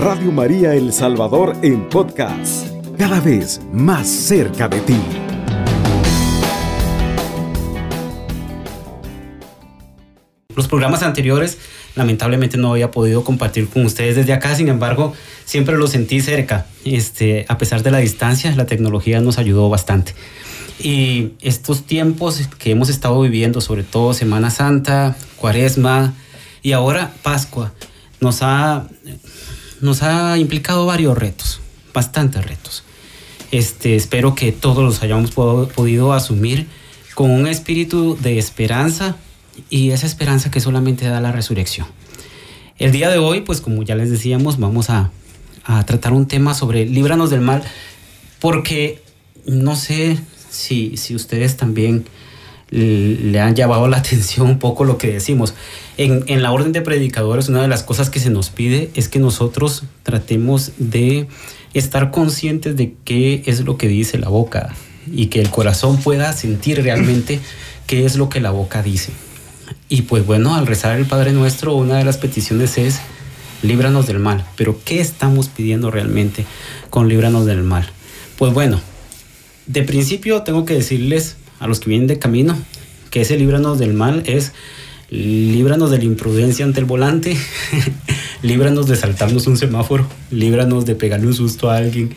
Radio María El Salvador en podcast, cada vez más cerca de ti. Los programas anteriores lamentablemente no había podido compartir con ustedes desde acá, sin embargo, siempre los sentí cerca. Este, a pesar de la distancia, la tecnología nos ayudó bastante. Y estos tiempos que hemos estado viviendo, sobre todo Semana Santa, Cuaresma y ahora Pascua, nos ha, nos ha implicado varios retos, bastantes retos. Este, espero que todos los hayamos podido asumir con un espíritu de esperanza y esa esperanza que solamente da la resurrección. El día de hoy, pues como ya les decíamos, vamos a, a tratar un tema sobre líbranos del mal, porque no sé si, si ustedes también le han llamado la atención un poco lo que decimos. En, en, la orden de predicadores, una de las cosas que se nos pide es que nosotros tratemos de estar conscientes de qué es lo que dice la boca y que el corazón pueda sentir realmente qué es lo que la boca dice. Y pues bueno, al rezar el Padre Nuestro, una de las peticiones es líbranos del mal. Pero ¿qué estamos pidiendo realmente con líbranos del mal? Pues bueno, de principio tengo que decirles a los que vienen de camino que ese líbranos del mal es líbranos de la imprudencia ante el volante, líbranos de saltarnos un semáforo, líbranos de pegarle un susto a alguien.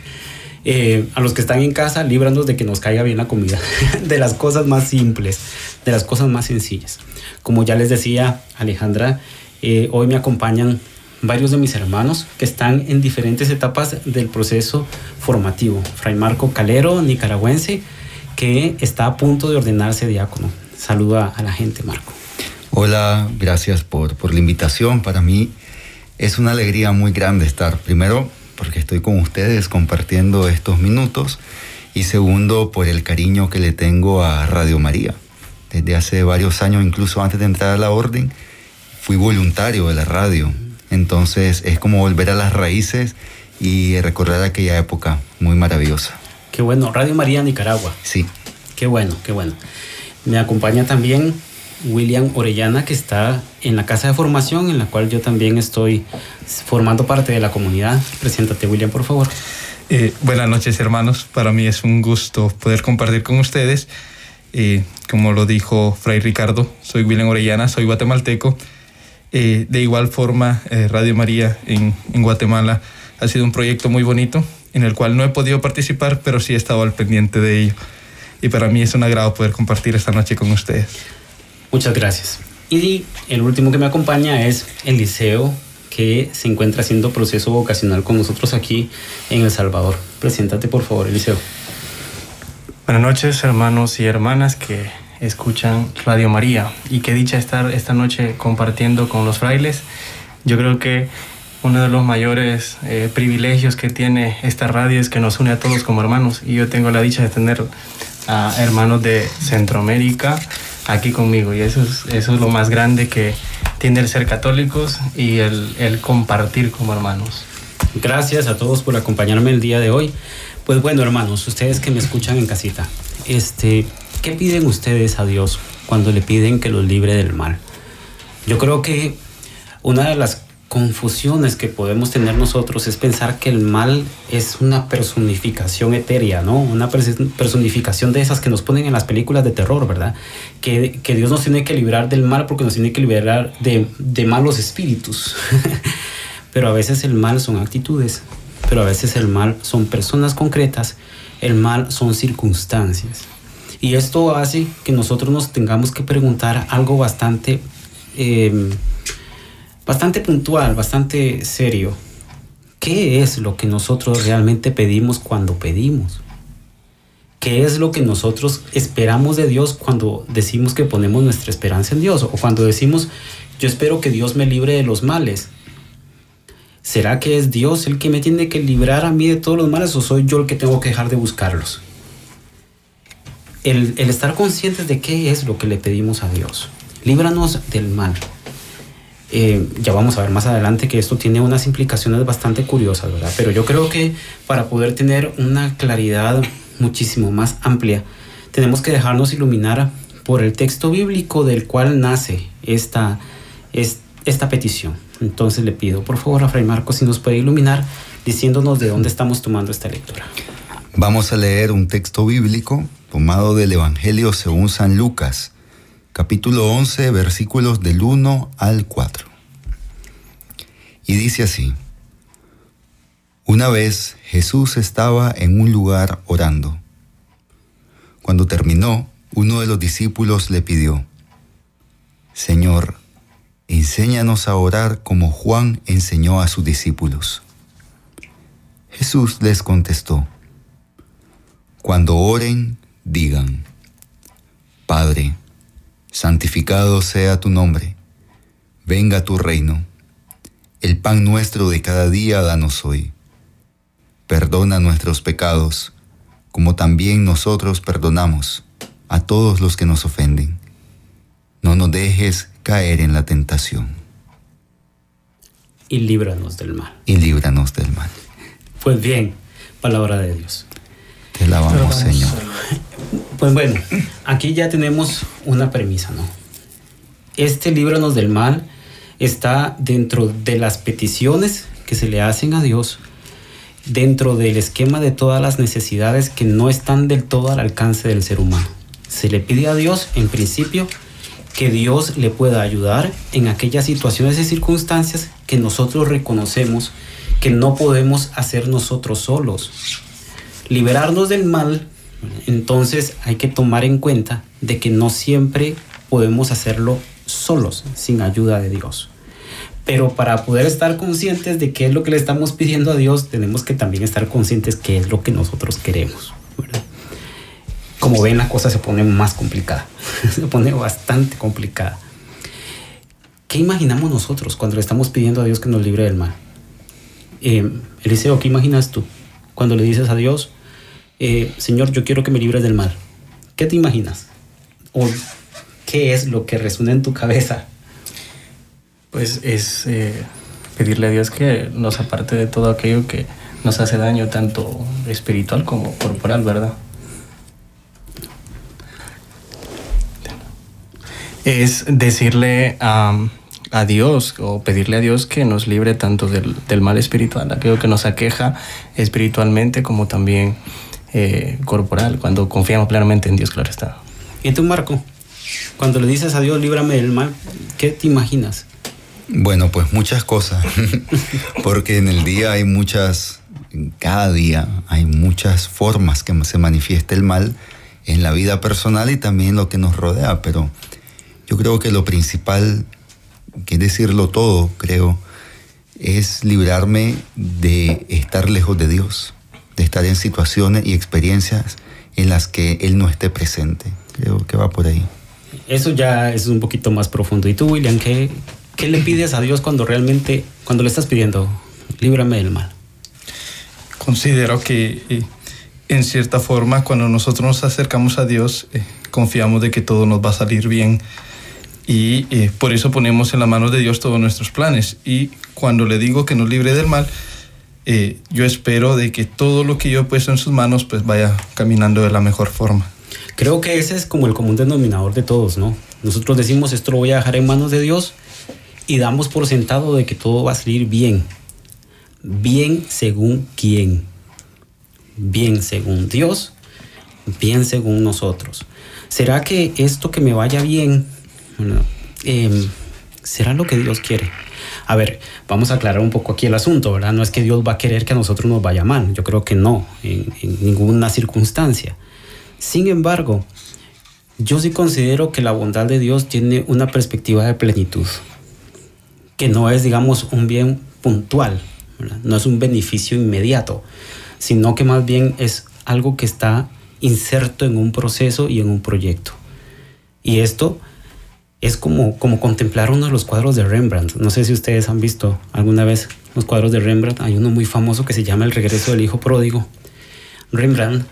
Eh, a los que están en casa, líbranos de que nos caiga bien la comida, de las cosas más simples, de las cosas más sencillas. Como ya les decía Alejandra, eh, hoy me acompañan varios de mis hermanos que están en diferentes etapas del proceso formativo. Fray Marco Calero, nicaragüense, que está a punto de ordenarse diácono. Saluda a la gente, Marco. Hola, gracias por, por la invitación. Para mí es una alegría muy grande estar, primero, porque estoy con ustedes compartiendo estos minutos, y segundo, por el cariño que le tengo a Radio María. Desde hace varios años, incluso antes de entrar a la orden, fui voluntario de la radio entonces es como volver a las raíces y recordar aquella época muy maravillosa. Qué bueno, Radio María Nicaragua. Sí. Qué bueno, qué bueno. Me acompaña también William Orellana, que está en la casa de formación, en la cual yo también estoy formando parte de la comunidad. Preséntate, William, por favor. Eh, buenas noches, hermanos. Para mí es un gusto poder compartir con ustedes. Eh, como lo dijo Fray Ricardo, soy William Orellana, soy guatemalteco eh, de igual forma, eh, Radio María en, Guatemala ha sido un proyecto muy bonito en el cual no he podido participar, pero sí he estado al pendiente de ello. Y para mí es un agrado poder compartir esta noche con ustedes. Muchas gracias. Y el último que me acompaña es Eliseo, que se encuentra haciendo proceso vocacional con nosotros aquí en El Salvador. Preséntate, por favor, Eliseo. Buenas noches, hermanos y hermanas que escuchan Radio María y qué dicha estar esta noche compartiendo con los frailes. Yo creo que uno de los mayores eh, privilegios que tiene esta radio es que nos une a todos como hermanos y yo tengo la dicha de tener a hermanos de Centroamérica aquí conmigo y eso es, eso es lo más grande que tiene el ser católicos y el, el compartir como hermanos. Gracias a todos por acompañarme el día de hoy. Pues bueno, hermanos, ustedes que me escuchan en casita, este, ¿Qué piden ustedes a Dios cuando le piden que los libre del mal? Yo creo que una de las confusiones que podemos tener nosotros es pensar que el mal es una personificación etérea, ¿no? Una personificación de esas que nos ponen en las películas de terror, ¿verdad? Que, Dios nos tiene que librar del mal porque nos tiene que liberar de, de malos espíritus. pero a veces el mal son actitudes, pero a veces el mal son personas concretas, el mal son circunstancias. Y esto hace que nosotros nos tengamos que preguntar algo bastante, em, bastante puntual, bastante serio. ¿Qué es lo que nosotros realmente pedimos cuando pedimos? ¿Qué es lo que nosotros esperamos de Dios cuando decimos que ponemos nuestra esperanza en Dios? O cuando decimos, yo espero que Dios me libre de los males. ¿Será que es Dios el que me tiene que librar a mí de todos los males o soy yo el que tengo que dejar de buscarlos? el, estar conscientes de qué es lo que le pedimos a Dios. Líbranos del mal. Eh, ya vamos a ver más adelante que esto tiene unas implicaciones bastante curiosas, ¿verdad? Pero yo creo que para poder tener una claridad muchísimo más amplia, tenemos que dejarnos iluminar por el texto bíblico del cual nace esta, esta petición. Entonces le pido por favor a Fray Marcos si nos puede iluminar diciéndonos de dónde estamos tomando esta lectura. Vamos a leer un texto bíblico tomado del Evangelio según San Lucas, capítulo 11, versículos del 1 al 4. Y dice así, una vez Jesús estaba en un lugar orando. Cuando terminó, uno de los discípulos le pidió, Señor, enséñanos a orar como Juan enseñó a sus discípulos. Jesús les contestó, Cuando oren, digan, Padre, santificado sea tu nombre, venga tu reino, el pan nuestro de cada día danos hoy Perdona nuestros pecados, como también nosotros perdonamos a todos los que nos ofenden. No nos dejes caer en la tentación. Y líbranos del mal. Y líbranos del mal. Pues bien, palabra de Dios. Te alabamos, Señor. Bueno, aquí ya tenemos una premisa, ¿no? Este líbranos del mal está dentro de las peticiones que se le hacen a Dios dentro del esquema de todas las necesidades que no están del todo al alcance del ser humano. Se le pide a Dios, en principio, que Dios le pueda ayudar en aquellas situaciones y circunstancias que nosotros reconocemos que no podemos hacer nosotros solos. Liberarnos del mal, entonces hay que tomar en cuenta de que no siempre podemos hacerlo solos, sin ayuda de Dios. Pero para poder estar conscientes de qué es lo que le estamos pidiendo a Dios, tenemos que también estar conscientes qué es lo que nosotros queremos. Como ven, la cosa se pone más complicada. se pone bastante complicada. ¿Qué imaginamos nosotros cuando le estamos pidiendo a Dios que nos libre del mal? Eh, Eliseo, ¿qué imaginas tú cuando le dices a Dios, eh, Señor, yo quiero que me libres del mal? ¿Qué te imaginas? ¿O qué es lo que resuena en tu cabeza pues es eh, pedirle a Dios que nos aparte de todo aquello que nos hace daño, tanto espiritual como corporal, ¿verdad? Es decirle a, Dios o pedirle a Dios que nos libre tanto del, mal espiritual, aquello que nos aqueja espiritualmente como también eh, corporal, cuando confiamos plenamente en Dios, claro está. ¿Y tú, Marco? Cuando le dices a Dios, líbrame del mal, ¿qué te imaginas? Bueno, pues muchas cosas, porque en el día hay muchas, cada día hay muchas formas que se manifiesta el mal en la vida personal y también lo que nos rodea, pero yo creo que lo principal, que decirlo todo, creo, es librarme de estar lejos de Dios, de estar en situaciones y experiencias en las que Él no esté presente. Creo que va por ahí. Eso ya es un poquito más profundo. ¿Y tú, William, qué, ¿Qué le pides a Dios cuando realmente, cuando le estás pidiendo, líbrame del mal? Considero que eh, en cierta forma cuando nosotros nos acercamos a Dios, eh, confiamos de que todo nos va a salir bien y eh, por eso ponemos en las manos de Dios todos nuestros planes. Y cuando le digo que nos libre del mal, yo espero de que todo lo que yo he puesto en sus manos pues vaya caminando de la mejor forma. Creo que ese es como el común denominador de todos, ¿no? Nosotros decimos esto lo voy a dejar en manos de Dios y damos por sentado de que todo va a salir bien. Bien según quién. Bien según Dios, bien según nosotros. ¿Será que esto que me vaya bien em, será lo que Dios quiere? A ver, vamos a aclarar un poco aquí el asunto, ¿verdad? No es que Dios va a querer que a nosotros nos vaya mal, yo creo que no, en, ninguna circunstancia. Sin embargo, yo sí considero que la bondad de Dios tiene una perspectiva de plenitud que no es, digamos, un bien puntual, no es un beneficio inmediato, sino que más bien es algo que está inserto en un proceso y en un proyecto. Y esto es como, como contemplar uno de los cuadros de Rembrandt. No sé si ustedes han visto alguna vez los cuadros de Rembrandt. Hay uno muy famoso que se llama El regreso del hijo pródigo. Rembrandt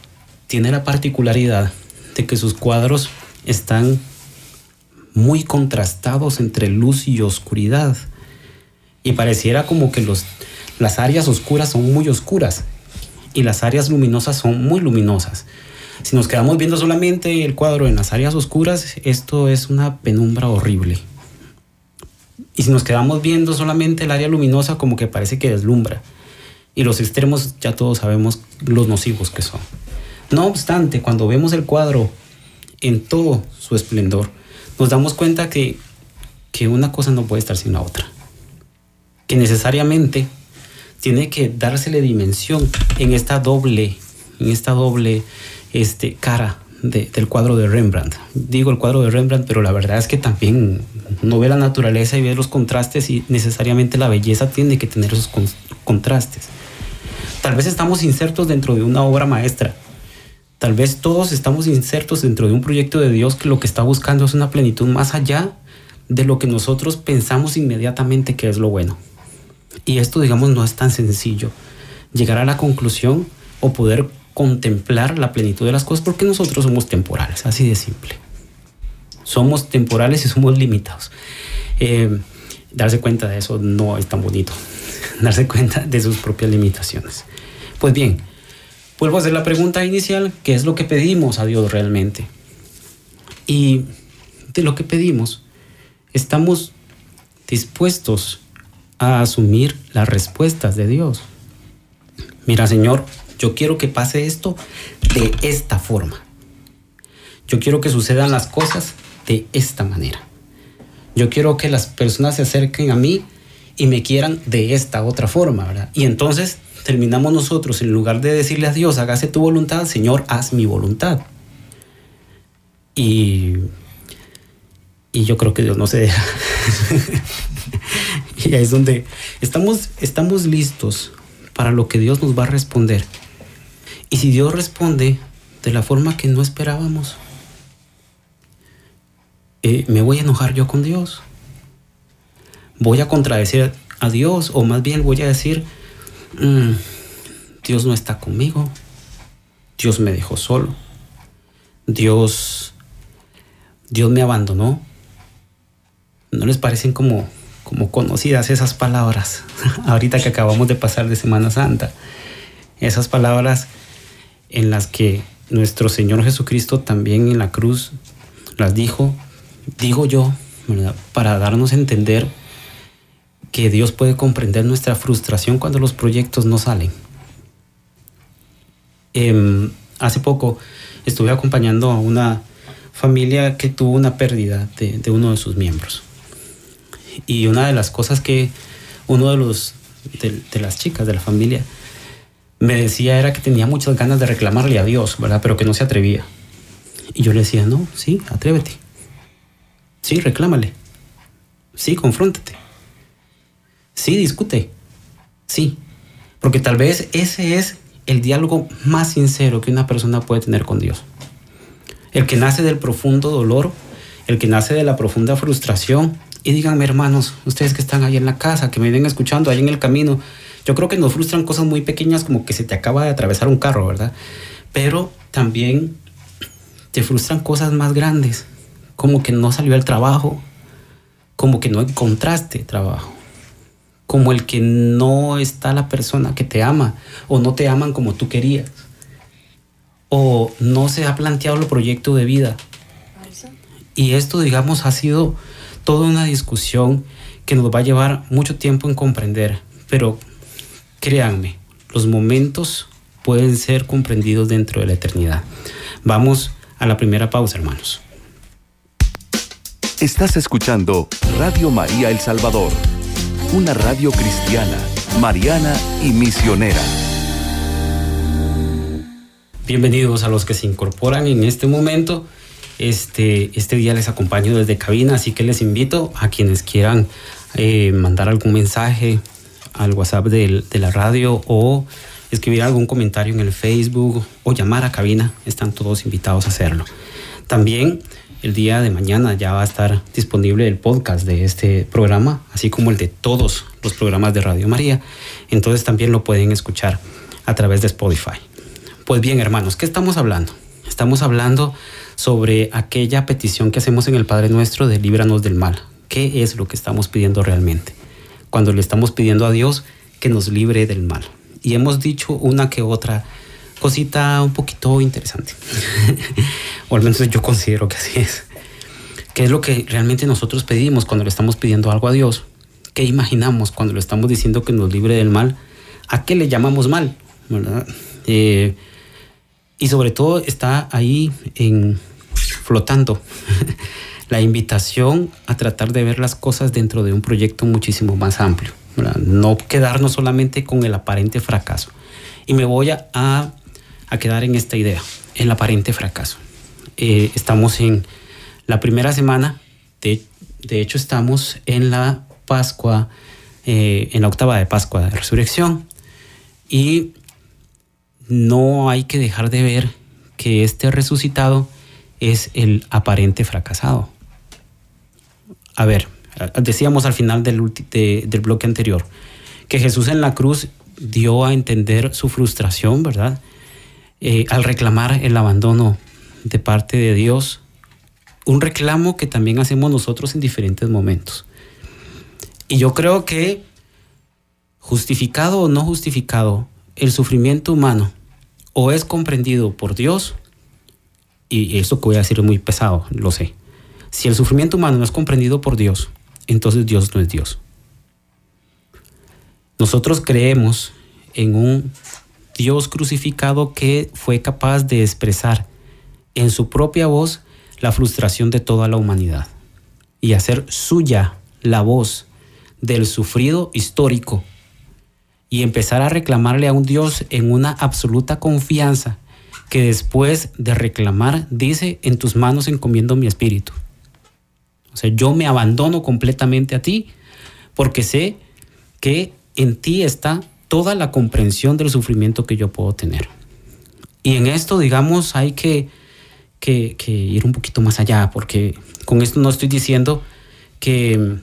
tiene la particularidad de que sus cuadros están muy contrastados entre luz y oscuridad y pareciera como que los, las áreas oscuras son muy oscuras y las áreas luminosas son muy luminosas. Si nos quedamos viendo solamente el cuadro en las áreas oscuras, esto es una penumbra horrible. Y si nos quedamos viendo solamente el área luminosa, como que parece que deslumbra. Y los extremos ya todos sabemos los nocivos que son. No obstante, cuando vemos el cuadro en todo su esplendor, nos damos cuenta que, que una cosa no puede estar sin la otra. Que necesariamente tiene que dársele dimensión en esta doble, en esta doble este, cara del cuadro de Rembrandt. Digo el cuadro de Rembrandt, pero la verdad es que también uno ve la naturaleza y ve los contrastes y necesariamente la belleza tiene que tener esos contrastes. Tal vez estamos insertos dentro de una obra maestra. Tal vez todos estamos insertos dentro de un proyecto de Dios que lo que está buscando es una plenitud más allá de lo que nosotros pensamos inmediatamente que es lo bueno. Y esto, digamos, no es tan sencillo. Llegar a la conclusión o poder contemplar la plenitud de las cosas porque nosotros somos temporales, así de simple. Somos temporales y somos limitados. Eh, darse cuenta de eso no es tan bonito. darse cuenta de sus propias limitaciones. Pues bien, vuelvo a hacer la pregunta inicial, ¿qué es lo que pedimos a Dios realmente? Y de lo que pedimos, estamos dispuestos a asumir las respuestas de Dios. Mira, Señor, yo quiero que pase esto de esta forma. Yo quiero que sucedan las cosas de esta manera. Yo quiero que las personas se acerquen a mí y me quieran de esta otra forma, ¿verdad? Y entonces terminamos nosotros, en lugar de decirle a Dios, hágase tu voluntad, Señor, haz mi voluntad. Y, y yo creo que Dios no se deja. y ahí es donde estamos, estamos listos para lo que Dios nos va a responder. Y si Dios responde de la forma que no esperábamos, eh, me voy a enojar yo con Dios. Voy a contradecir a Dios o más bien voy a decir, mm, Dios no está conmigo, Dios me dejó solo, Dios, Dios me abandonó. ¿No les parecen como, como conocidas esas palabras ahorita que acabamos de pasar de Semana Santa? Esas palabras en las que nuestro Señor Jesucristo también en la cruz las dijo, digo yo, para darnos a entender que Dios puede comprender nuestra frustración cuando los proyectos no salen. Em, hace poco estuve acompañando a una familia que tuvo una pérdida de, uno de sus miembros. Y una de las cosas que uno de los de las chicas de la familia me decía era que tenía muchas ganas de reclamarle a Dios, ¿verdad? Pero que no se atrevía. Y yo le decía, no, sí, atrévete. Sí, reclámale. Sí, confróntate. Sí, discute. Sí. Porque tal vez ese es el diálogo más sincero que una persona puede tener con Dios. El que nace del profundo dolor, el que nace de la profunda frustración. Y díganme, hermanos, ustedes que están ahí en la casa, que me ven escuchando ahí en el camino, yo creo que nos frustran cosas muy pequeñas como que se te acaba de atravesar un carro, ¿verdad? Pero también te frustran cosas más grandes, como que no salió el trabajo, como que no encontraste trabajo, como el que no está la persona que te ama o no te aman como tú querías, o no se ha planteado el proyecto de vida. Y esto, digamos, ha sido toda una discusión que nos va a llevar mucho tiempo en comprender, pero Créanme, los momentos pueden ser comprendidos dentro de la eternidad. Vamos a la primera pausa, hermanos. Estás escuchando Radio María El Salvador, una radio cristiana, mariana y misionera. Bienvenidos a los que se incorporan en este momento. Este, este día les acompaño desde cabina, así que les invito a quienes quieran eh, mandar algún mensaje, al WhatsApp de, la radio o escribir algún comentario en el Facebook o llamar a cabina. Están todos invitados a hacerlo. También el día de mañana ya va a estar disponible el podcast de este programa, así como el de todos los programas de Radio María. Entonces también lo pueden escuchar a través de Spotify. Pues bien, hermanos, ¿qué estamos hablando? Estamos hablando sobre aquella petición que hacemos en el Padre Nuestro de líbranos del mal. ¿Qué es lo que estamos pidiendo realmente? Cuando le estamos pidiendo a Dios que nos libre del mal. Y hemos dicho una que otra cosita un poquito interesante. o al menos yo considero que así es. ¿Qué es lo que realmente nosotros pedimos cuando le estamos pidiendo algo a Dios? ¿Qué imaginamos cuando lo estamos diciendo que nos libre del mal? ¿A qué le llamamos mal? ¿Verdad? Eh, y sobre todo está ahí en, flotando la invitación a tratar de ver las cosas dentro de un proyecto muchísimo más amplio. No quedarnos solamente con el aparente fracaso. Y me voy a, a quedar en esta idea, el aparente fracaso. Eh, estamos en la primera semana, de, de hecho estamos en la Pascua, eh, en la octava de Pascua de Resurrección. Y no hay que dejar de ver que este resucitado es el aparente fracasado. A ver, decíamos al final del, del bloque anterior que Jesús en la cruz dio a entender su frustración, ¿verdad? Eh, al reclamar el abandono de parte de Dios, un reclamo que también hacemos nosotros en diferentes momentos. Y yo creo que, justificado o no justificado, el sufrimiento humano o es comprendido por Dios, y esto que voy a decir es muy pesado, lo sé. Si el sufrimiento humano no es comprendido por Dios, entonces Dios no es Dios. Nosotros creemos en un Dios crucificado que fue capaz de expresar en su propia voz la frustración de toda la humanidad y hacer suya la voz del sufrido histórico y empezar a reclamarle a un Dios en una absoluta confianza que después de reclamar dice, en tus manos encomiendo mi espíritu. O sea, yo me abandono completamente a ti porque sé que en ti está toda la comprensión del sufrimiento que yo puedo tener. Y en esto, digamos, hay que, que, que ir un poquito más allá, porque con esto no estoy diciendo que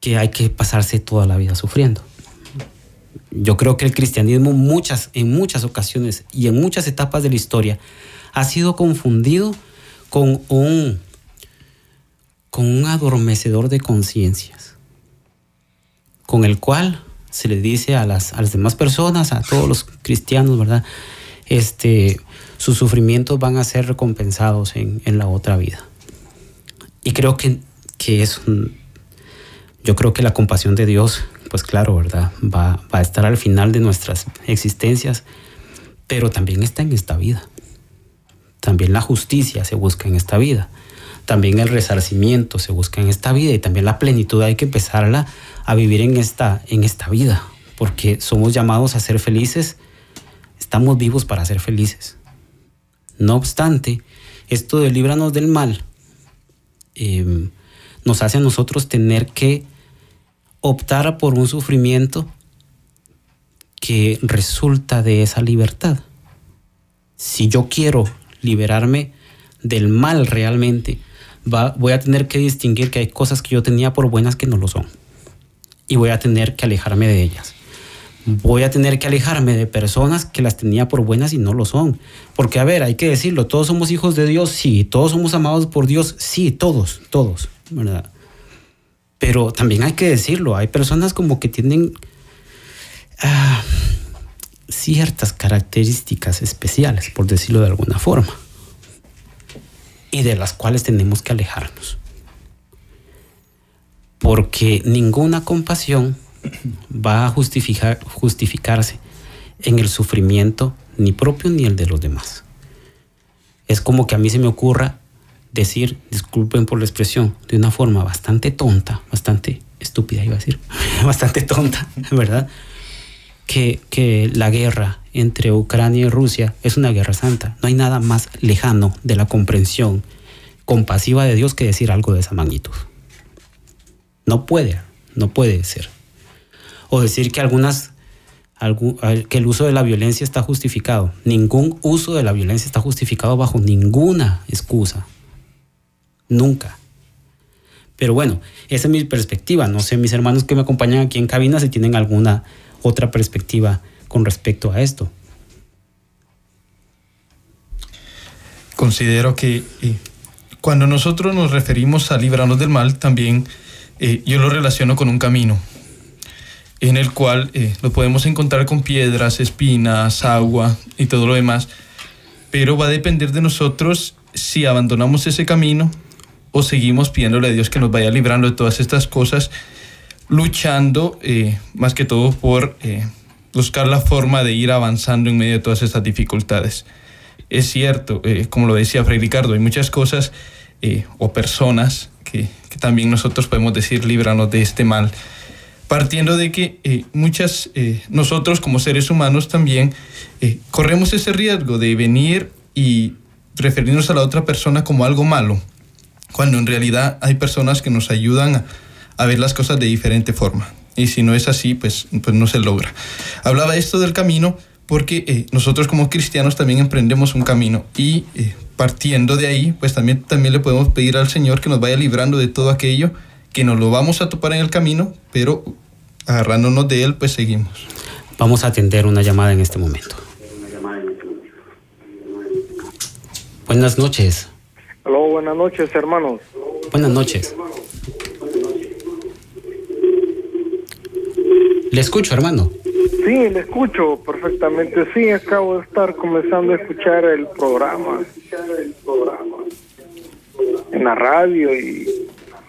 que hay que pasarse toda la vida sufriendo. Yo creo que el cristianismo muchas, en muchas ocasiones y en muchas etapas de la historia ha sido confundido con un, con un adormecedor de conciencias, con el cual se le dice a las, a las demás personas, a todos los cristianos, ¿verdad? Este, sus sufrimientos van a ser recompensados en, en la otra vida. Y creo que, que es yo creo que la compasión de Dios, pues claro, ¿verdad? Va, a estar al final de nuestras existencias, pero también está en esta vida. También la justicia se busca en esta vida. También el resarcimiento se busca en esta vida y también la plenitud hay que empezarla a vivir en esta, en esta vida, porque somos llamados a ser felices, estamos vivos para ser felices. No obstante, esto de líbranos del mal eh, nos hace a nosotros tener que optar por un sufrimiento que resulta de esa libertad. Si yo quiero liberarme del mal realmente, voy a tener que distinguir que hay cosas que yo tenía por buenas que no lo son. Y voy a tener que alejarme de ellas. Voy a tener que alejarme de personas que las tenía por buenas y no lo son. Porque, a ver, hay que decirlo, todos somos hijos de Dios, sí, todos somos amados por Dios, sí, todos, todos, ¿verdad? Pero también hay que decirlo, hay personas como que tienen ah, ciertas características especiales, por decirlo de alguna forma, y de las cuales tenemos que alejarnos. Porque ninguna compasión va a justificar, justificarse en el sufrimiento ni propio ni el de los demás. Es como que a mí se me ocurra decir, disculpen por la expresión, de una forma bastante tonta, bastante estúpida iba a decir, bastante tonta, ¿verdad? Que, que la guerra entre Ucrania y Rusia es una guerra santa. No hay nada más lejano de la comprensión compasiva de Dios que decir algo de esa magnitud. No puede, no puede ser. O decir que algunas que el uso de la violencia está justificado. Ningún uso de la violencia está justificado bajo ninguna excusa. Nunca. Pero bueno, esa es mi perspectiva. No sé, mis hermanos que me acompañan aquí en cabina, si tienen alguna otra perspectiva con respecto a esto. Considero que eh, cuando nosotros nos referimos a librarnos del mal, también eh, yo lo relaciono con un camino en el cual eh, lo podemos encontrar con piedras, espinas, agua y todo lo demás, pero va a depender de nosotros si abandonamos ese camino o seguimos pidiéndole a Dios que nos vaya librando de todas estas cosas, luchando eh, más que todo por eh, buscar la forma de ir avanzando en medio de todas estas dificultades. Es cierto, eh, como lo decía Fray Ricardo, hay muchas cosas o personas que, también nosotros podemos decir líbranos de este mal, partiendo de que muchas, nosotros como seres humanos también corremos ese riesgo de venir y referirnos a la otra persona como algo malo, cuando en realidad hay personas que nos ayudan a, ver las cosas de diferente forma. Y si no es así, pues, pues no se logra. Hablaba esto del camino porque eh, nosotros como cristianos también emprendemos un camino y eh, partiendo de ahí, pues también, también le podemos pedir al Señor que nos vaya librando de todo aquello que nos lo vamos a topar en el camino, pero agarrándonos de Él, pues seguimos. Vamos a atender una llamada en este momento. Buenas noches. Hola, buenas noches, hermanos. Buenas noches. Le escucho, hermano. Sí, le escucho perfectamente. Sí, acabo de estar comenzando a escuchar el programa. En la radio y...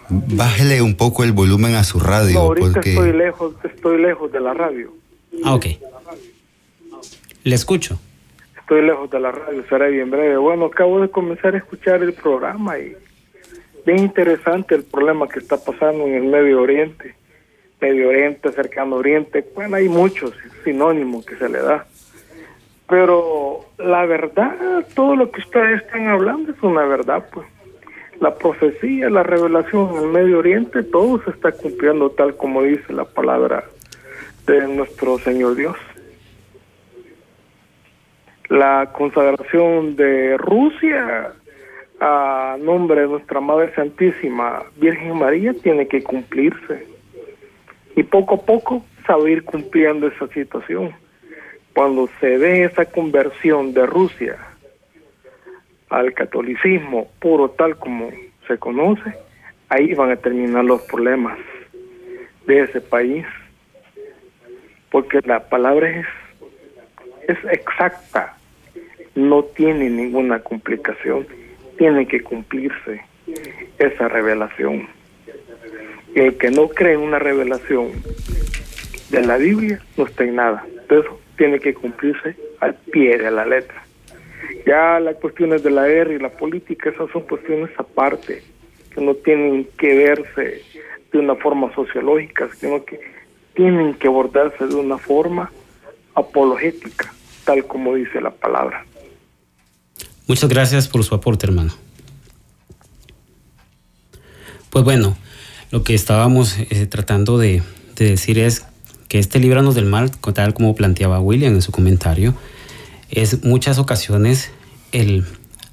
Bájele un poco el volumen a su radio. No, ahorita estoy lejos, estoy lejos de la radio. Ah, ok. Le escucho estoy lejos de la radio, será bien breve. Bueno, acabo de comenzar a escuchar el programa y bien interesante el problema que está pasando en el Medio Oriente, Medio Oriente, Cercano Oriente, bueno, hay muchos sinónimos que se le da. Pero la verdad, todo lo que ustedes están hablando es una verdad, pues. La profecía, la revelación en el Medio Oriente, todo se está cumpliendo tal como dice la palabra de nuestro Señor Dios la consagración de Rusia a nombre de nuestra Madre Santísima Virgen María tiene que cumplirse. Y poco a poco ir cumpliendo esa situación. Cuando se dé esa conversión de Rusia al catolicismo puro tal como se conoce, ahí van a terminar los problemas de ese país. Porque la palabra es, es exacta no tiene ninguna complicación, tiene que cumplirse esa revelación. El que no cree en una revelación de la Biblia no está en nada. Entonces tiene que cumplirse al pie de la letra. Ya las cuestiones de la guerra y la política, esas son cuestiones aparte, que no tienen que verse de una forma sociológica, sino que tienen que abordarse de una forma apologética, tal como dice la palabra. Muchas gracias por su aporte, hermano. Pues bueno, lo que estábamos eh, tratando de, decir es que este líbranos del mal, tal como planteaba William en su comentario, es muchas ocasiones el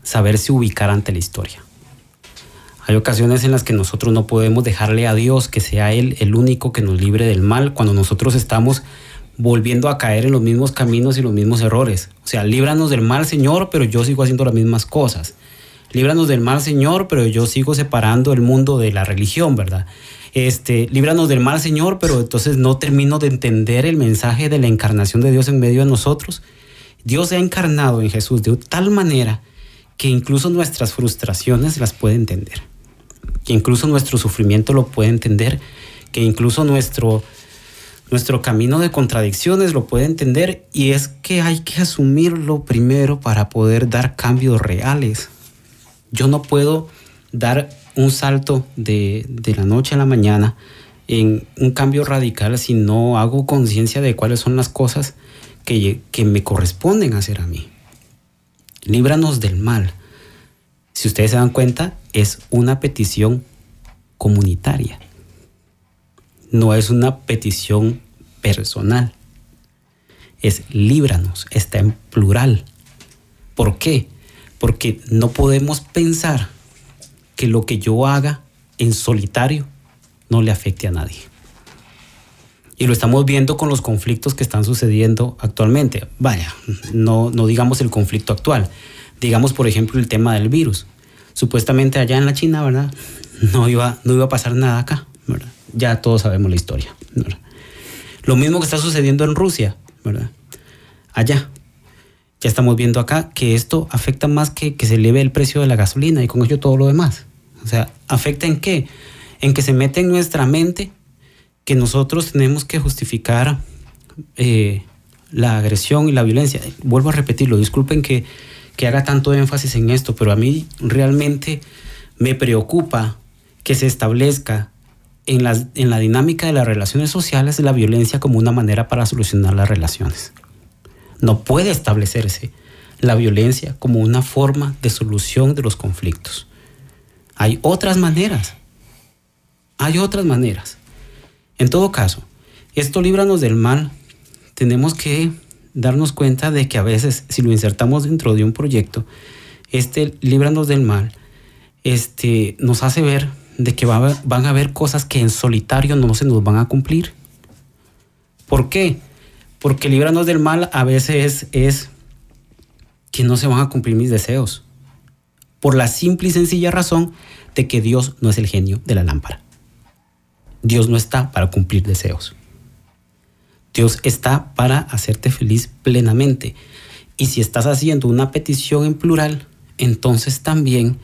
saberse ubicar ante la historia. Hay ocasiones en las que nosotros no podemos dejarle a Dios que sea Él el único que nos libre del mal cuando nosotros estamos volviendo a caer en los mismos caminos y los mismos errores. O sea, líbranos del mal, Señor, pero yo sigo haciendo las mismas cosas. Líbranos del mal, Señor, pero yo sigo separando el mundo de la religión, ¿verdad? Este, líbranos del mal, Señor, pero entonces no termino de entender el mensaje de la encarnación de Dios en medio de nosotros. Dios se ha encarnado en Jesús de tal manera que incluso nuestras frustraciones las puede entender, que incluso nuestro sufrimiento lo puede entender, que incluso nuestro, nuestro camino de contradicciones lo puede entender y es que hay que asumirlo primero para poder dar cambios reales. Yo no puedo dar un salto de, la noche a la mañana en un cambio radical si no hago conciencia de cuáles son las cosas que, que me corresponden hacer a mí. Líbranos del mal. Si ustedes se dan cuenta, es una petición comunitaria no es una petición personal. Es líbranos, está en plural. ¿Por qué? Porque no podemos pensar que lo que yo haga en solitario no le afecte a nadie. Y lo estamos viendo con los conflictos que están sucediendo actualmente. Vaya, no, no digamos el conflicto actual. Digamos, por ejemplo, el tema del virus. Supuestamente allá en la China, ¿verdad? No iba, no iba a pasar nada acá, ¿verdad? ya todos sabemos la historia. Lo mismo que está sucediendo en Rusia, ¿verdad? Allá. Ya estamos viendo acá que esto afecta más que que se eleve el precio de la gasolina y con ello todo lo demás. O sea, ¿afecta en qué? En que se mete en nuestra mente que nosotros tenemos que justificar eh, la agresión y la violencia. Vuelvo a repetirlo, disculpen que, que haga tanto énfasis en esto, pero a mí realmente me preocupa que se establezca en la, en la dinámica de las relaciones sociales la violencia como una manera para solucionar las relaciones. No puede establecerse la violencia como una forma de solución de los conflictos. Hay otras maneras. Hay otras maneras. En todo caso, esto líbranos del mal. Tenemos que darnos cuenta de que a veces, si lo insertamos dentro de un proyecto, este líbranos del mal, este, nos hace ver de que van a haber cosas que en solitario no se nos van a cumplir. ¿Por qué? Porque líbranos del mal a veces es que no se van a cumplir mis deseos. Por la simple y sencilla razón de que Dios no es el genio de la lámpara. Dios no está para cumplir deseos. Dios está para hacerte feliz plenamente. Y si estás haciendo una petición en plural, entonces también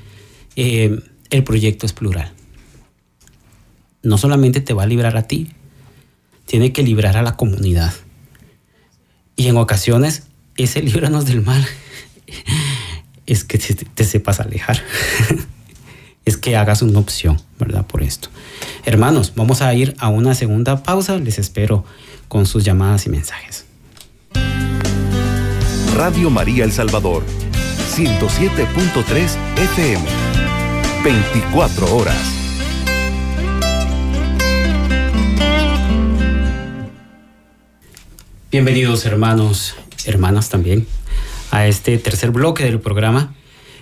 eh, el proyecto es plural. No solamente te va a librar a ti, tiene que librar a la comunidad. Y en ocasiones, ese líbranos del mal es que te, sepas alejar. es que hagas una opción, ¿verdad? Por esto. Hermanos, vamos a ir a una segunda pausa. Les espero con sus llamadas y mensajes. Radio María El Salvador, 107.3 FM, 24 horas. Bienvenidos hermanos, hermanas también a este tercer bloque del programa.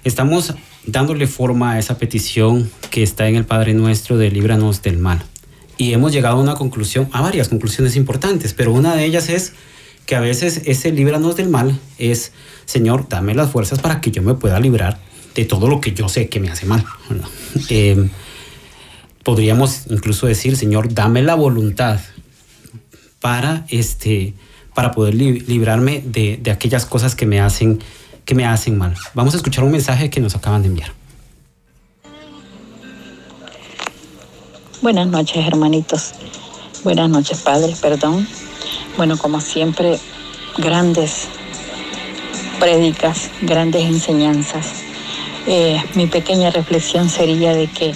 Estamos dándole forma a esa petición que está en el Padre Nuestro de Líbranos del Mal. Y hemos llegado a una conclusión, a varias conclusiones importantes, pero una de ellas es que a veces ese líbranos del mal es, Señor, dame las fuerzas para que yo me pueda librar de todo lo que yo sé que me hace mal. Eh, podríamos incluso decir, Señor, dame la voluntad para este para poder librarme de, aquellas cosas que me, hacen, que me hacen mal. Vamos a escuchar un mensaje que nos acaban de enviar. Buenas noches, hermanitos. Buenas noches, padre, perdón. Bueno, como siempre, grandes prédicas, grandes enseñanzas. Eh, mi pequeña reflexión sería de que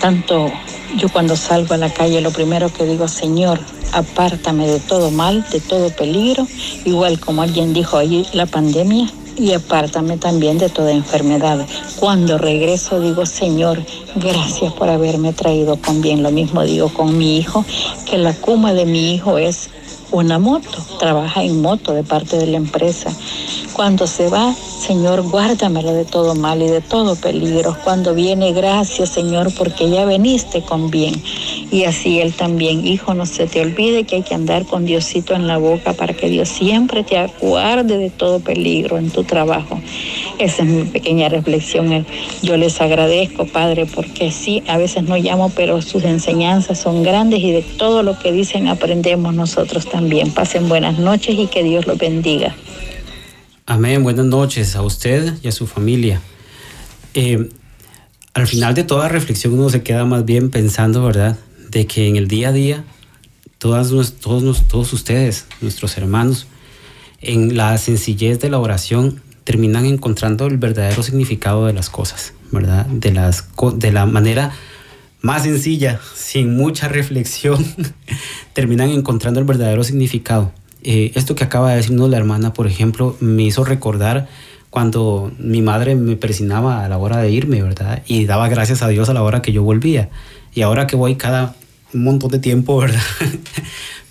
tanto yo cuando salgo a la calle, lo primero que digo, Señor, apártame de todo mal, de todo peligro, igual como alguien dijo ahí, la pandemia, y apártame también de toda enfermedad. Cuando regreso digo, Señor, gracias por haberme traído con bien. Lo mismo digo con mi hijo, que la cuma de mi hijo es una moto, trabaja en moto de parte de la empresa. Cuando se va, Señor, guárdamelo de todo mal y de todo peligro. Cuando viene, gracias, Señor, porque ya veniste con bien. Y así Él también, hijo, no se te olvide que hay que andar con Diosito en la boca para que Dios siempre te aguarde de todo peligro en tu trabajo. Esa es mi pequeña reflexión. Yo les agradezco, Padre, porque sí, a veces no llamo, pero sus enseñanzas son grandes y de todo lo que dicen aprendemos nosotros también. Pasen buenas noches y que Dios los bendiga. Amén, buenas noches a usted y a su familia. Eh, al final de toda reflexión uno se queda más bien pensando, ¿verdad? De que en el día a día, todas, todos, todos ustedes, nuestros hermanos, en la sencillez de la oración, terminan encontrando el verdadero significado de las cosas, ¿verdad? De, las, de la manera más sencilla, sin mucha reflexión, terminan encontrando el verdadero significado. Eh, esto que acaba de decirnos la hermana, por ejemplo, me hizo recordar cuando mi madre me presionaba a la hora de irme, ¿verdad? Y daba gracias a Dios a la hora que yo volvía. Y ahora que voy cada montón de tiempo, ¿verdad?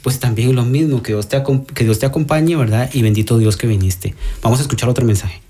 pues también lo mismo, que Dios, te, que Dios te acompañe, ¿verdad? Y bendito Dios que viniste. Vamos a escuchar otro mensaje.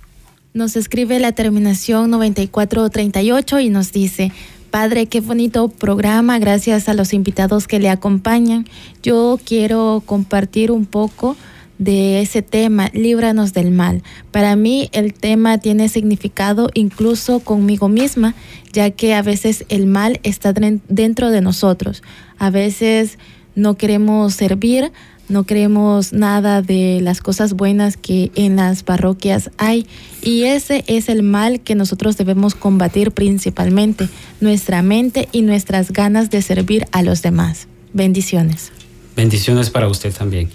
Nos escribe la terminación 9438 y nos dice, Padre, qué bonito programa, gracias a los invitados que le acompañan. Yo quiero compartir un poco de ese tema, líbranos del mal. Para mí el tema tiene significado incluso conmigo misma, ya que a veces el mal está dentro de nosotros. A veces no queremos servir, no creemos nada de las cosas buenas que en las parroquias hay y ese es el mal que nosotros debemos combatir principalmente, nuestra mente y nuestras ganas de servir a los demás. Bendiciones. Bendiciones para usted también.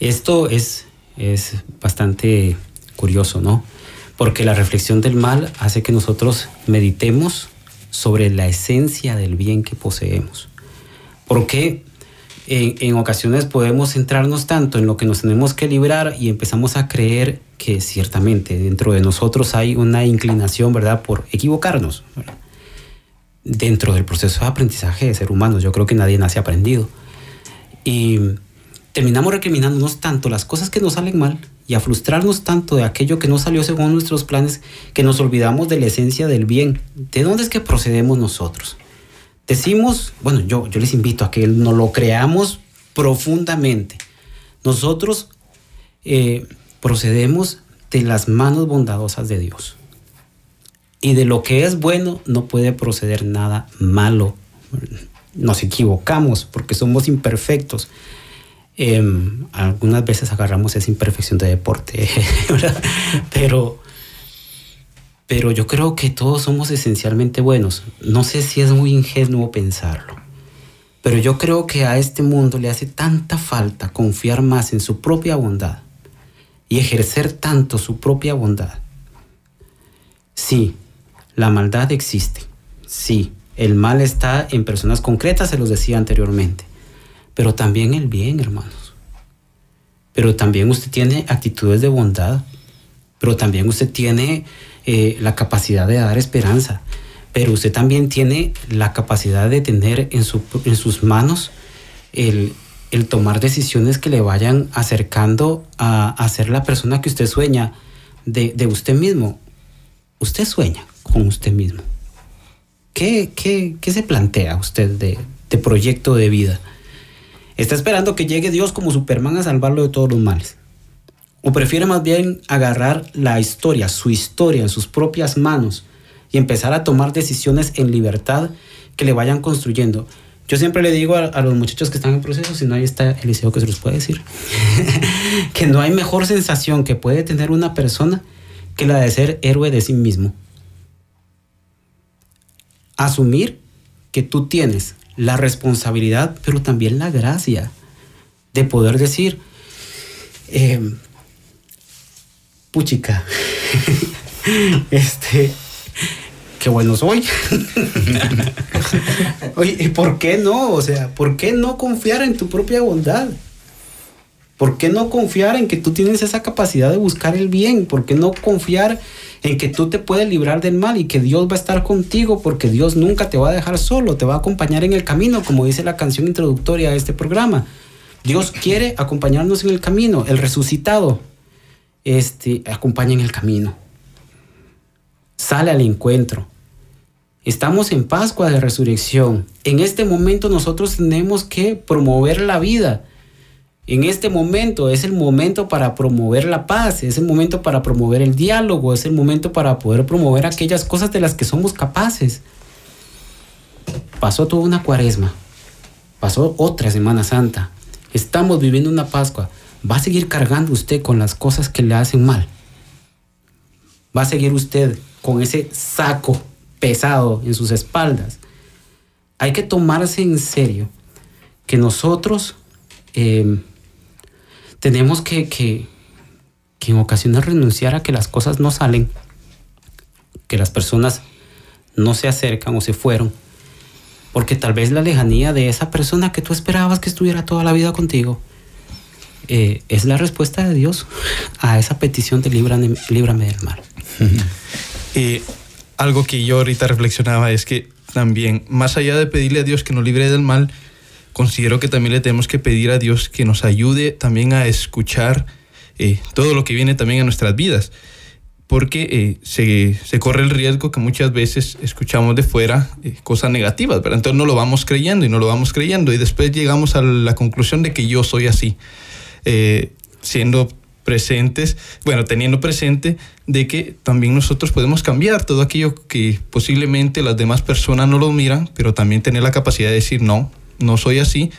Esto es, es bastante curioso, ¿no? Porque la reflexión del mal hace que nosotros meditemos sobre la esencia del bien que poseemos. Porque en, ocasiones podemos centrarnos tanto en lo que nos tenemos que librar y empezamos a creer que ciertamente dentro de nosotros hay una inclinación, ¿verdad?, por equivocarnos. Dentro del proceso de aprendizaje de ser humanos, yo creo que nadie nace aprendido. Y terminamos recriminándonos tanto las cosas que nos salen mal y a frustrarnos tanto de aquello que no salió según nuestros planes que nos olvidamos de la esencia del bien. ¿De dónde es que procedemos nosotros? Decimos, bueno, yo, yo les invito a que nos lo creamos profundamente. Nosotros eh, procedemos de las manos bondadosas de Dios. Y de lo que es bueno no puede proceder nada malo. Nos equivocamos porque somos imperfectos. Eh, algunas veces agarramos esa imperfección de deporte, ¿verdad? Pero, pero yo creo que todos somos esencialmente buenos. No sé si es muy ingenuo pensarlo, pero yo creo que a este mundo le hace tanta falta confiar más en su propia bondad y ejercer tanto su propia bondad. Sí, la maldad existe. Sí, el mal está en personas concretas, se los decía anteriormente pero también el bien, hermanos. Pero también usted tiene actitudes de bondad, pero también usted tiene eh, la capacidad de dar esperanza, pero usted también tiene la capacidad de tener en, su, en sus manos el, el, tomar decisiones que le vayan acercando a, a ser la persona que usted sueña de, de usted mismo. Usted sueña con usted mismo. ¿Qué, qué, qué se plantea usted de, de proyecto de vida? Está esperando que llegue Dios como Superman a salvarlo de todos los males. O prefiere más bien agarrar la historia, su historia en sus propias manos y empezar a tomar decisiones en libertad que le vayan construyendo. Yo siempre le digo a, los muchachos que están en proceso, si no ahí está Eliseo que se los puede decir, que no hay mejor sensación que puede tener una persona que la de ser héroe de sí mismo. Asumir que tú tienes la responsabilidad, pero también la gracia de poder decir, eh, puchica, este, qué bueno soy. Oye, ¿y por qué no? O sea, ¿por qué no confiar en tu propia bondad? ¿Por qué no confiar en que tú tienes esa capacidad de buscar el bien? ¿Por qué no confiar en que tú te puedes librar del mal y que Dios va a estar contigo porque Dios nunca te va a dejar solo, te va a acompañar en el camino, como dice la canción introductoria de este programa. Dios quiere acompañarnos en el camino, el resucitado este, acompaña en el camino. Sale al encuentro. Estamos en Pascua de Resurrección. En este momento nosotros tenemos que promover la vida en este momento es el momento para promover la paz, es el momento para promover el diálogo, es el momento para poder promover aquellas cosas de las que somos capaces. Pasó toda una cuaresma, pasó otra Semana Santa, estamos viviendo una Pascua. ¿Va a seguir cargando usted con las cosas que le hacen mal? ¿Va a seguir usted con ese saco pesado en sus espaldas? Hay que tomarse en serio que nosotros... Eh, tenemos que, que, que en ocasiones renunciar a que las cosas no salen, que las personas no se acercan o se fueron, porque tal vez la lejanía de esa persona que tú esperabas que estuviera toda la vida contigo eh, es la respuesta de Dios a esa petición de líbrame, líbrame del mal. Eh, algo que yo ahorita reflexionaba es que también, más allá de pedirle a Dios que nos libre del mal, considero que también le tenemos que pedir a Dios que nos ayude también a escuchar eh, todo lo que viene también a nuestras vidas. Porque eh, se, se, corre el riesgo que muchas veces escuchamos de fuera eh, cosas negativas, pero entonces no lo vamos creyendo y no lo vamos creyendo y después llegamos a la conclusión de que yo soy así, siendo presentes, bueno, teniendo presente de que también nosotros podemos cambiar todo aquello que posiblemente las demás personas no lo miran, pero también tener la capacidad de decir no, no soy así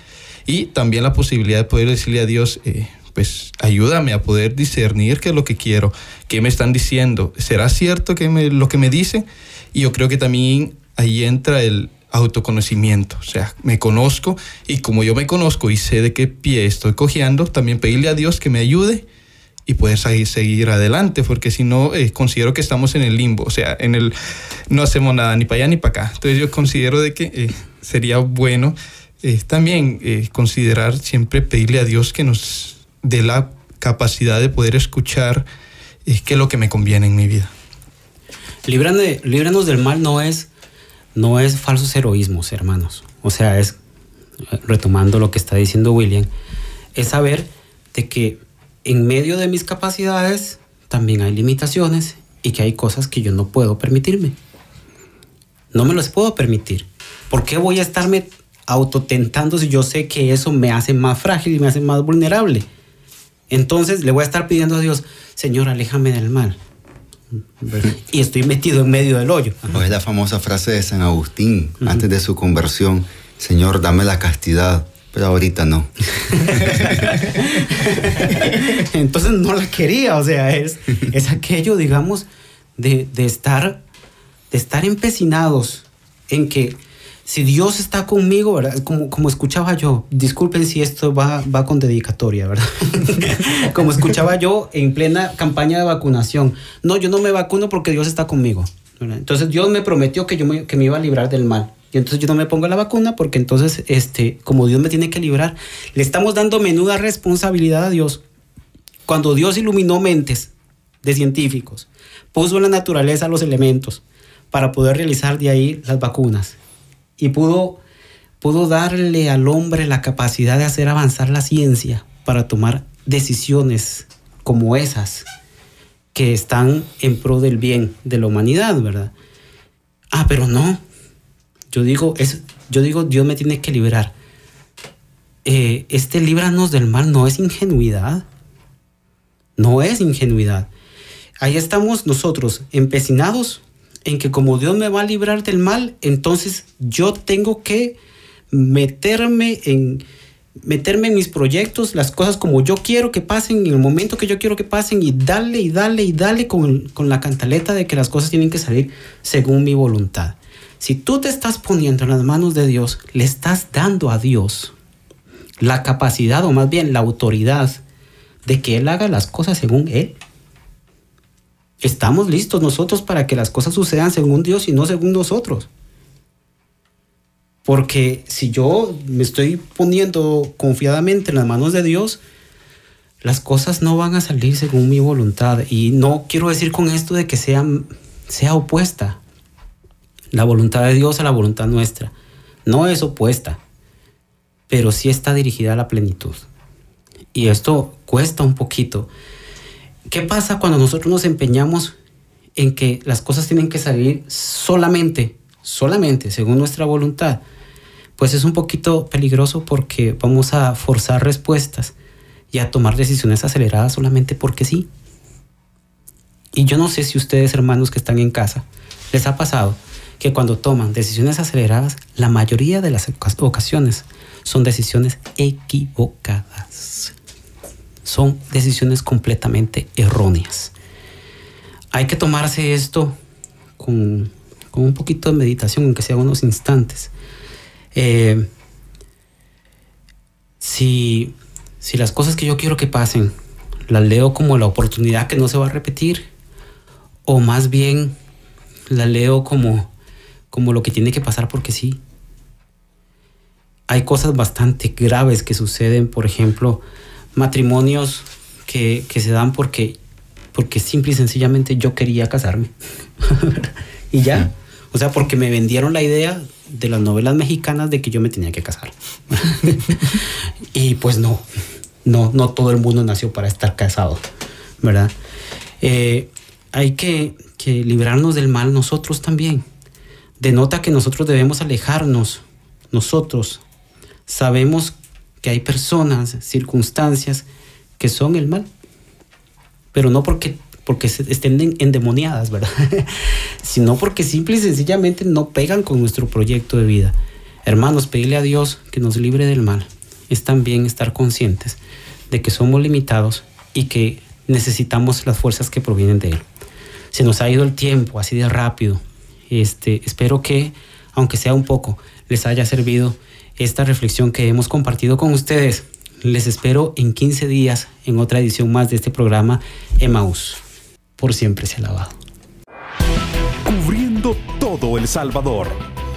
y también la posibilidad de poder decirle a Dios, eh, pues ayúdame a poder discernir qué es lo que quiero, qué me están diciendo, ¿será cierto que me, lo que me dice? Y yo creo que también ahí entra el autoconocimiento, o sea, me conozco y como yo me conozco y sé de qué pie estoy cojeando, también pedirle a Dios que me ayude y poder seguir, adelante, porque si no, eh, considero que estamos en el limbo, o sea, en el no hacemos nada ni para allá ni para acá. Entonces yo considero de que eh, sería bueno eh, también considerar siempre pedirle a Dios que nos dé la capacidad de poder escuchar qué es lo que me conviene en mi vida. Líbranos del mal no es, no es falsos heroísmos, hermanos. O sea, es, retomando lo que está diciendo William, es saber de que en medio de mis capacidades también hay limitaciones y que hay cosas que yo no puedo permitirme. No me las puedo permitir. ¿Por qué voy a estarme autotentando si yo sé que eso me hace más frágil y me hace más vulnerable? Entonces le voy a estar pidiendo a Dios, Señor, aléjame del mal. Y estoy metido en medio del hoyo. es la famosa frase de San Agustín, antes de su conversión, Señor, dame la castidad pero ahorita no. Entonces no la quería, o sea, es, es aquello, digamos, de, estar, de estar empecinados en que si Dios está conmigo, ¿verdad? Como, como escuchaba yo, disculpen si esto va, va con dedicatoria, ¿verdad? como escuchaba yo en plena campaña de vacunación. No, yo no me vacuno porque Dios está conmigo. Entonces Dios me prometió que, yo que me iba a librar del mal. Y entonces yo no me pongo la vacuna porque entonces, este, como Dios me tiene que librar, le estamos dando menuda responsabilidad a Dios. Cuando Dios iluminó mentes de científicos, puso en la naturaleza los elementos para poder realizar de ahí las vacunas y pudo, pudo darle al hombre la capacidad de hacer avanzar la ciencia para tomar decisiones como esas que están en pro del bien de la humanidad, ¿verdad? Ah, pero no, yo digo, es, yo digo, Dios me tiene que liberar. Eh, este líbranos del mal no es ingenuidad. No es ingenuidad. Ahí estamos nosotros empecinados en que como Dios me va a librar del mal, entonces yo tengo que meterme en meterme en mis proyectos, las cosas como yo quiero que pasen, en el momento que yo quiero que pasen y darle y darle y darle con, con la cantaleta de que las cosas tienen que salir según mi voluntad. Si tú te estás poniendo en las manos de Dios, le estás dando a Dios la capacidad o más bien la autoridad de que Él haga las cosas según Él. Estamos listos nosotros para que las cosas sucedan según Dios y no según nosotros. Porque si yo me estoy poniendo confiadamente en las manos de Dios, las cosas no van a salir según mi voluntad. Y no quiero decir con esto de que sea, sea opuesta la voluntad de Dios a la voluntad nuestra. No es opuesta, pero sí está dirigida a la plenitud. Y esto cuesta un poquito. ¿Qué pasa cuando nosotros nos empeñamos en que las cosas tienen que salir solamente, solamente según nuestra voluntad? Pues es un poquito peligroso porque vamos a forzar respuestas y a tomar decisiones aceleradas solamente porque sí. Y yo no sé si ustedes, hermanos que están en casa, les ha pasado que cuando toman decisiones aceleradas, la mayoría de las ocasiones son decisiones equivocadas. Son decisiones completamente erróneas. Hay que tomarse esto con, un poquito de meditación, aunque sea unos instantes. Eh, si, si las cosas que yo quiero que pasen las leo como la oportunidad que no se va a repetir, o más bien la leo como como lo que tiene que pasar porque sí. Hay cosas bastante graves que suceden, por ejemplo, matrimonios que, se dan porque, porque simple y sencillamente yo quería casarme. y ya. O sea, porque me vendieron la idea de las novelas mexicanas de que yo me tenía que casar. y pues no, no, no todo el mundo nació para estar casado, ¿verdad? Eh, hay que, que librarnos del mal nosotros también denota que nosotros debemos alejarnos. Nosotros sabemos que hay personas, circunstancias que son el mal, pero no porque, porque estén endemoniadas, ¿verdad? sino porque simple y sencillamente no pegan con nuestro proyecto de vida. Hermanos, pedirle a Dios que nos libre del mal. es también estar conscientes de que somos limitados y que necesitamos las fuerzas que provienen de Él. Se nos ha ido el tiempo así de rápido. Este, espero que, aunque sea un poco, les haya servido esta reflexión que hemos compartido con ustedes. Les espero en 15 días en otra edición más de este programa Emaús. Por siempre se alabado. Cubriendo todo El Salvador.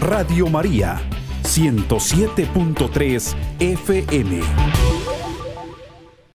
Radio María, 107.3 FM.